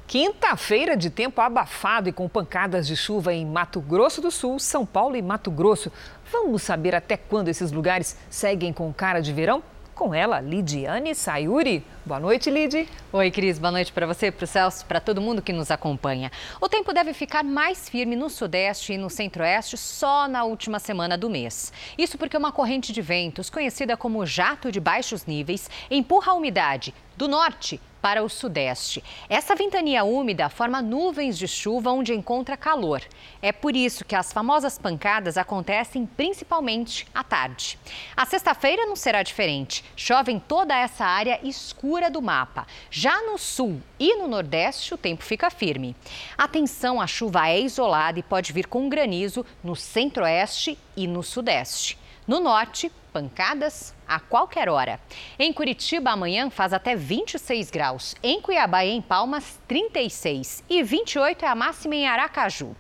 Quinta-feira de tempo abafado e com pancadas de chuva em Mato Grosso do Sul, São Paulo e Mato Grosso. Vamos saber até quando esses lugares seguem com cara de verão? Com ela, Lidiane Sayuri. Boa noite, Lid. Oi, Cris. Boa noite para você, para o Celso, para todo mundo que nos acompanha. O tempo deve ficar mais firme no sudeste e no centro-oeste só na última semana do mês. Isso porque uma corrente de ventos, conhecida como jato de baixos níveis, empurra a umidade do norte para o sudeste. Essa ventania úmida forma nuvens de chuva onde encontra calor. É por isso que as famosas pancadas acontecem principalmente à tarde. A sexta-feira não será diferente. Chove em toda essa área escura do mapa. Já no sul e no nordeste, o tempo fica firme. Atenção, a chuva é isolada e pode vir com granizo no centro-oeste e no sudeste. No norte, pancadas a qualquer hora. Em Curitiba, amanhã faz até 26 graus. Em Cuiabá e em Palmas, 36. E 28 é a máxima em Aracaju.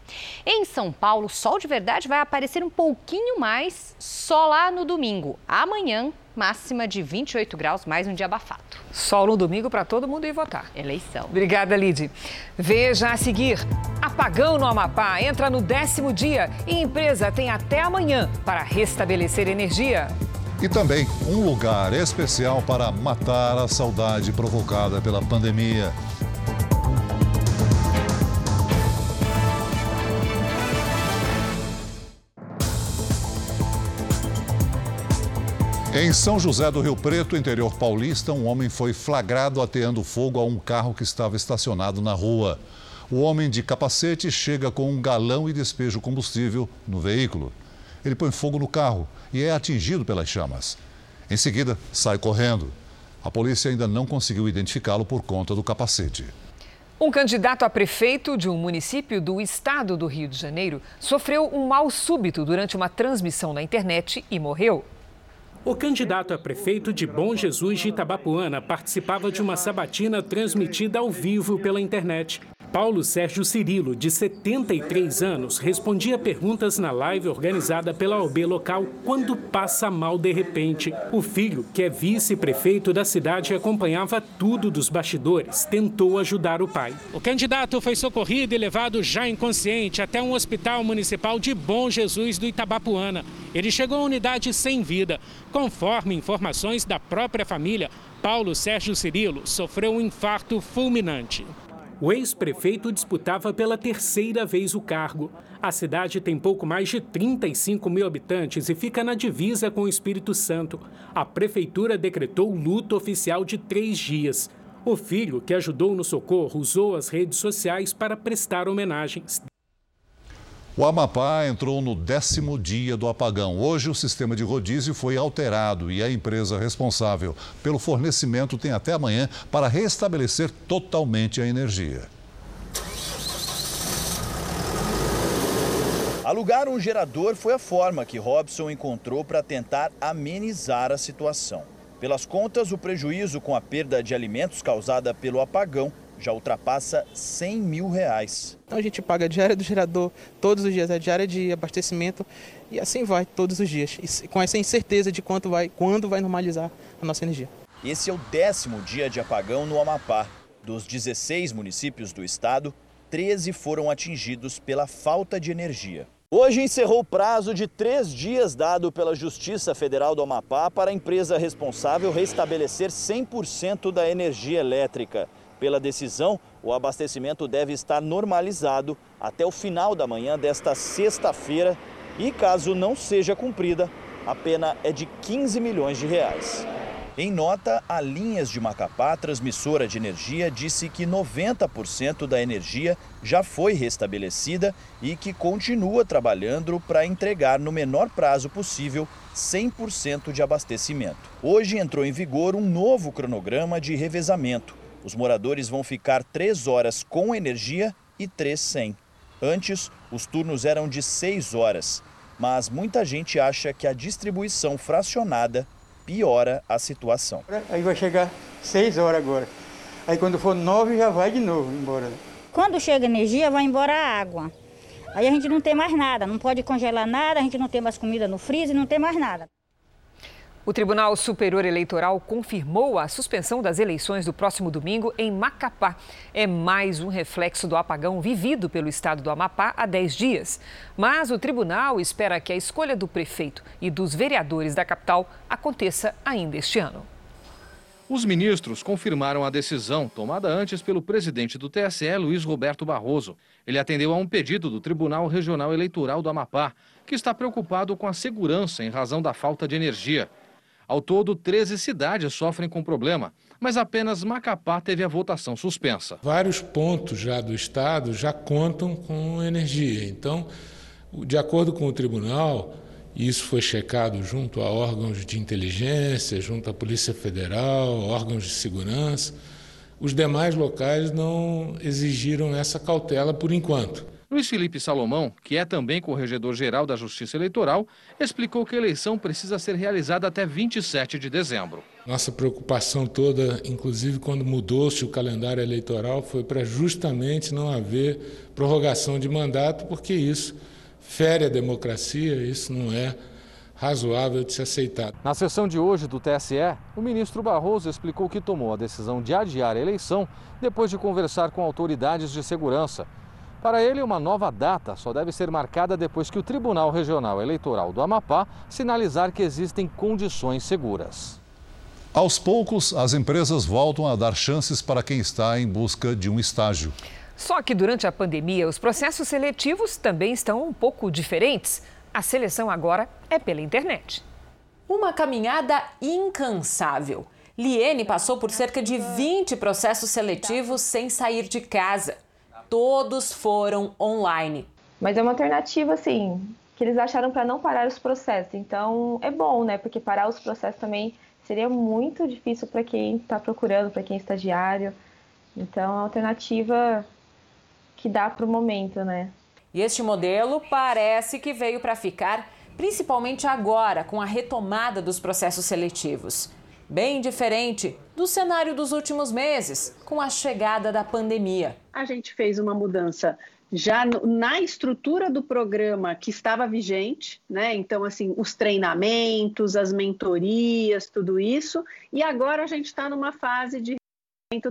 Em São Paulo, sol de verdade vai aparecer um pouquinho mais só lá no domingo. Amanhã, máxima de 28 graus, mais um dia abafado. Sol no domingo para todo mundo ir votar. Eleição. Obrigada, Lid. Veja a seguir: apagão no Amapá entra no décimo dia e empresa tem até amanhã para restabelecer energia. E também um lugar especial para matar a saudade provocada pela pandemia. Em São José do Rio Preto, interior paulista, um homem foi flagrado ateando fogo a um carro que estava estacionado na rua. O homem de capacete chega com um galão e despeja o combustível no veículo. Ele põe fogo no carro e é atingido pelas chamas. Em seguida, sai correndo. A polícia ainda não conseguiu identificá-lo por conta do capacete. Um candidato a prefeito de um município do estado do Rio de Janeiro sofreu um mal súbito durante uma transmissão na internet e morreu. O candidato a prefeito de Bom Jesus de Itabapuana participava de uma sabatina transmitida ao vivo pela internet. Paulo Sérgio Cirilo, de 73 anos, respondia perguntas na live organizada pela OB local quando passa mal de repente. O filho, que é vice-prefeito da cidade, acompanhava tudo dos bastidores, tentou ajudar o pai. O candidato foi socorrido e levado já inconsciente até um hospital municipal de Bom Jesus do Itabapuana. Ele chegou à unidade sem vida. Conforme informações da própria família, Paulo Sérgio Cirilo sofreu um infarto fulminante. O ex-prefeito disputava pela terceira vez o cargo. A cidade tem pouco mais de 35 mil habitantes e fica na divisa com o Espírito Santo. A prefeitura decretou luto oficial de três dias. O filho, que ajudou no socorro, usou as redes sociais para prestar homenagens. O Amapá entrou no décimo dia do apagão. Hoje, o sistema de rodízio foi alterado e a empresa responsável pelo fornecimento tem até amanhã para restabelecer totalmente a energia. Alugar um gerador foi a forma que Robson encontrou para tentar amenizar a situação. Pelas contas, o prejuízo com a perda de alimentos causada pelo apagão já ultrapassa 100 mil reais. Então a gente paga a diária do gerador todos os dias, a diária de abastecimento e assim vai todos os dias, com essa incerteza de quanto vai, quando vai normalizar a nossa energia. Esse é o décimo dia de apagão no Amapá. Dos 16 municípios do estado, 13 foram atingidos pela falta de energia. Hoje encerrou o prazo de três dias dado pela Justiça Federal do Amapá para a empresa responsável restabelecer 100% da energia elétrica. Pela decisão, o abastecimento deve estar normalizado até o final da manhã desta sexta-feira e, caso não seja cumprida, a pena é de 15 milhões de reais. Em nota, a Linhas de Macapá, transmissora de energia, disse que 90% da energia já foi restabelecida e que continua trabalhando para entregar no menor prazo possível 100% de abastecimento. Hoje entrou em vigor um novo cronograma de revezamento os moradores vão ficar três horas com energia e três sem. Antes, os turnos eram de seis horas, mas muita gente acha que a distribuição fracionada piora a situação. Aí vai chegar seis horas agora. Aí quando for nove já vai de novo embora. Quando chega energia, vai embora a água. Aí a gente não tem mais nada, não pode congelar nada, a gente não tem mais comida no freezer, não tem mais nada. O Tribunal Superior Eleitoral confirmou a suspensão das eleições do próximo domingo em Macapá. É mais um reflexo do apagão vivido pelo estado do Amapá há 10 dias. Mas o tribunal espera que a escolha do prefeito e dos vereadores da capital aconteça ainda este ano. Os ministros confirmaram a decisão tomada antes pelo presidente do TSE, Luiz Roberto Barroso. Ele atendeu a um pedido do Tribunal Regional Eleitoral do Amapá, que está preocupado com a segurança em razão da falta de energia. Ao todo, 13 cidades sofrem com problema, mas apenas Macapá teve a votação suspensa. Vários pontos já do estado já contam com energia. Então, de acordo com o tribunal, isso foi checado junto a órgãos de inteligência, junto à Polícia Federal, órgãos de segurança. Os demais locais não exigiram essa cautela por enquanto. Luiz Felipe Salomão, que é também corregedor-geral da Justiça Eleitoral, explicou que a eleição precisa ser realizada até 27 de dezembro. Nossa preocupação toda, inclusive quando mudou-se o calendário eleitoral, foi para justamente não haver prorrogação de mandato, porque isso fere a democracia, isso não é razoável de se aceitar. Na sessão de hoje do TSE, o ministro Barroso explicou que tomou a decisão de adiar a eleição depois de conversar com autoridades de segurança. Para ele, uma nova data só deve ser marcada depois que o Tribunal Regional Eleitoral do Amapá sinalizar que existem condições seguras. Aos poucos, as empresas voltam a dar chances para quem está em busca de um estágio. Só que durante a pandemia, os processos seletivos também estão um pouco diferentes. A seleção agora é pela internet. Uma caminhada incansável. Liene passou por cerca de 20 processos seletivos sem sair de casa. Todos foram online. Mas é uma alternativa, assim, que eles acharam para não parar os processos. Então é bom, né? Porque parar os processos também seria muito difícil para quem está procurando, para quem é estagiário. Então é uma alternativa que dá para o momento, né? E este modelo parece que veio para ficar, principalmente agora, com a retomada dos processos seletivos. Bem diferente do cenário dos últimos meses, com a chegada da pandemia. A gente fez uma mudança já na estrutura do programa que estava vigente, né? Então, assim, os treinamentos, as mentorias, tudo isso. E agora a gente está numa fase de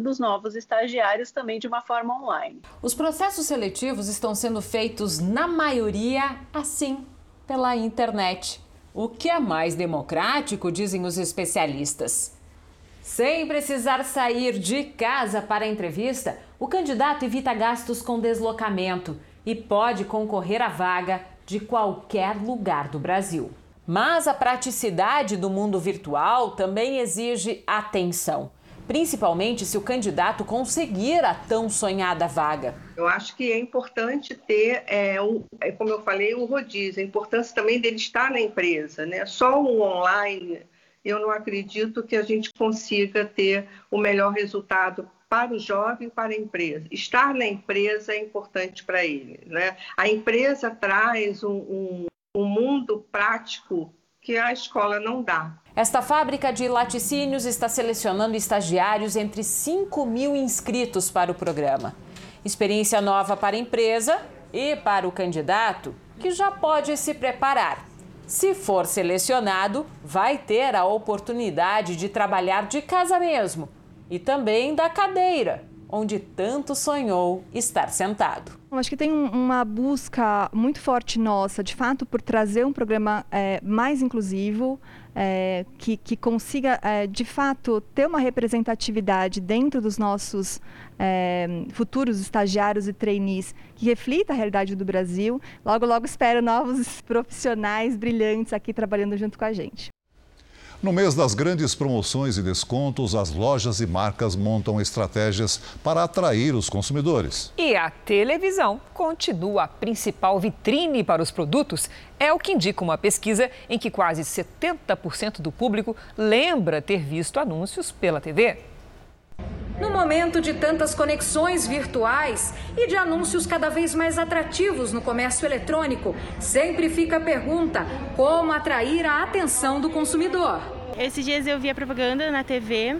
dos novos estagiários também de uma forma online. Os processos seletivos estão sendo feitos, na maioria, assim, pela internet. O que é mais democrático, dizem os especialistas. Sem precisar sair de casa para a entrevista, o candidato evita gastos com deslocamento e pode concorrer à vaga de qualquer lugar do Brasil. Mas a praticidade do mundo virtual também exige atenção, principalmente se o candidato conseguir a tão sonhada vaga. Eu acho que é importante ter, é, um, é, como eu falei, o rodízio, a importância também dele estar na empresa, né? Só o online, eu não acredito que a gente consiga ter o melhor resultado para o jovem, para a empresa. Estar na empresa é importante para ele. Né? A empresa traz um, um, um mundo prático que a escola não dá. Esta fábrica de laticínios está selecionando estagiários entre 5 mil inscritos para o programa. Experiência nova para a empresa e para o candidato, que já pode se preparar. Se for selecionado, vai ter a oportunidade de trabalhar de casa mesmo e também da cadeira, onde tanto sonhou estar sentado. Acho que tem uma busca muito forte nossa, de fato, por trazer um programa é, mais inclusivo, é, que, que, consiga, é, de fato, ter uma representatividade dentro dos nossos é, futuros estagiários e trainees, que reflita a realidade do Brasil. Logo, logo espero novos profissionais brilhantes aqui trabalhando junto com a gente. No mês das grandes promoções e descontos, as lojas e marcas montam estratégias para atrair os consumidores. E a televisão continua a principal vitrine para os produtos. É o que indica uma pesquisa em que quase 70% do público lembra ter visto anúncios pela TV. No momento de tantas conexões virtuais e de anúncios cada vez mais atrativos no comércio eletrônico, sempre fica a pergunta: como atrair a atenção do consumidor? Esses dias eu vi a propaganda na TV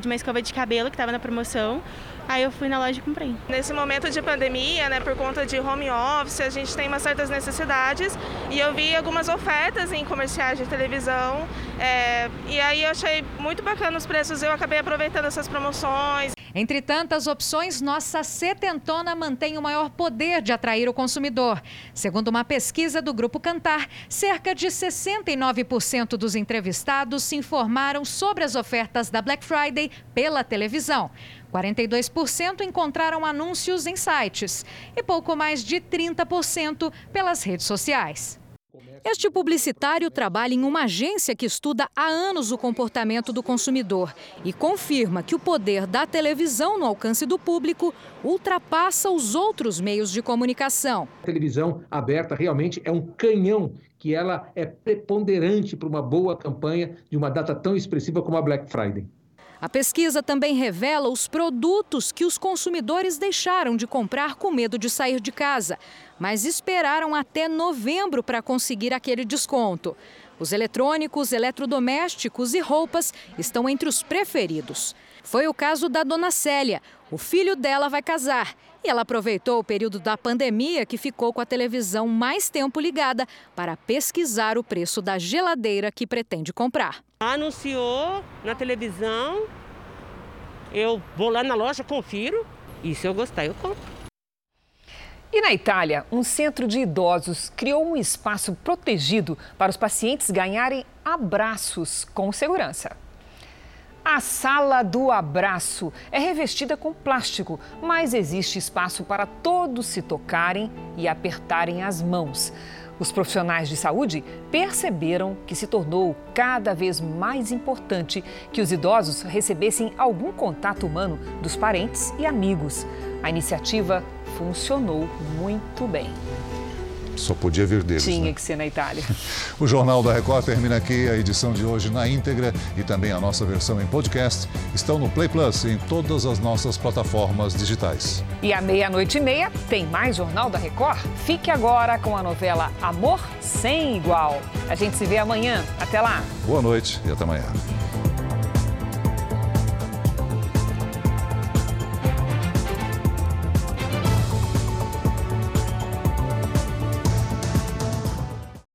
de uma escova de cabelo que estava na promoção. Aí eu fui na loja e comprei. Nesse momento de pandemia, né, por conta de home office, a gente tem umas certas necessidades e eu vi algumas ofertas em comerciais de televisão é, e aí eu achei muito bacana os preços, eu acabei aproveitando essas promoções. Entre tantas opções, nossa setentona mantém o maior poder de atrair o consumidor. Segundo uma pesquisa do Grupo Cantar, cerca de 69% dos entrevistados se informaram sobre as ofertas da Black Friday pela televisão. 42% encontraram anúncios em sites e pouco mais de 30% pelas redes sociais. Este publicitário trabalha em uma agência que estuda há anos o comportamento do consumidor e confirma que o poder da televisão no alcance do público ultrapassa os outros meios de comunicação. A televisão aberta realmente é um canhão que ela é preponderante para uma boa campanha de uma data tão expressiva como a Black Friday. A pesquisa também revela os produtos que os consumidores deixaram de comprar com medo de sair de casa, mas esperaram até novembro para conseguir aquele desconto. Os eletrônicos, eletrodomésticos e roupas estão entre os preferidos. Foi o caso da dona Célia. O filho dela vai casar e ela aproveitou o período da pandemia que ficou com a televisão mais tempo ligada para pesquisar o preço da geladeira que pretende comprar. Anunciou na televisão, eu vou lá na loja, confiro e se eu gostar eu compro. E na Itália, um centro de idosos criou um espaço protegido para os pacientes ganharem abraços com segurança. A sala do abraço é revestida com plástico, mas existe espaço para todos se tocarem e apertarem as mãos. Os profissionais de saúde perceberam que se tornou cada vez mais importante que os idosos recebessem algum contato humano dos parentes e amigos. A iniciativa funcionou muito bem. Só podia vir deles. Tinha né? que ser na Itália. O Jornal da Record termina aqui. A edição de hoje na íntegra e também a nossa versão em podcast estão no Play Plus e em todas as nossas plataformas digitais. E à meia-noite e meia tem mais Jornal da Record? Fique agora com a novela Amor Sem Igual. A gente se vê amanhã. Até lá. Boa noite e até amanhã.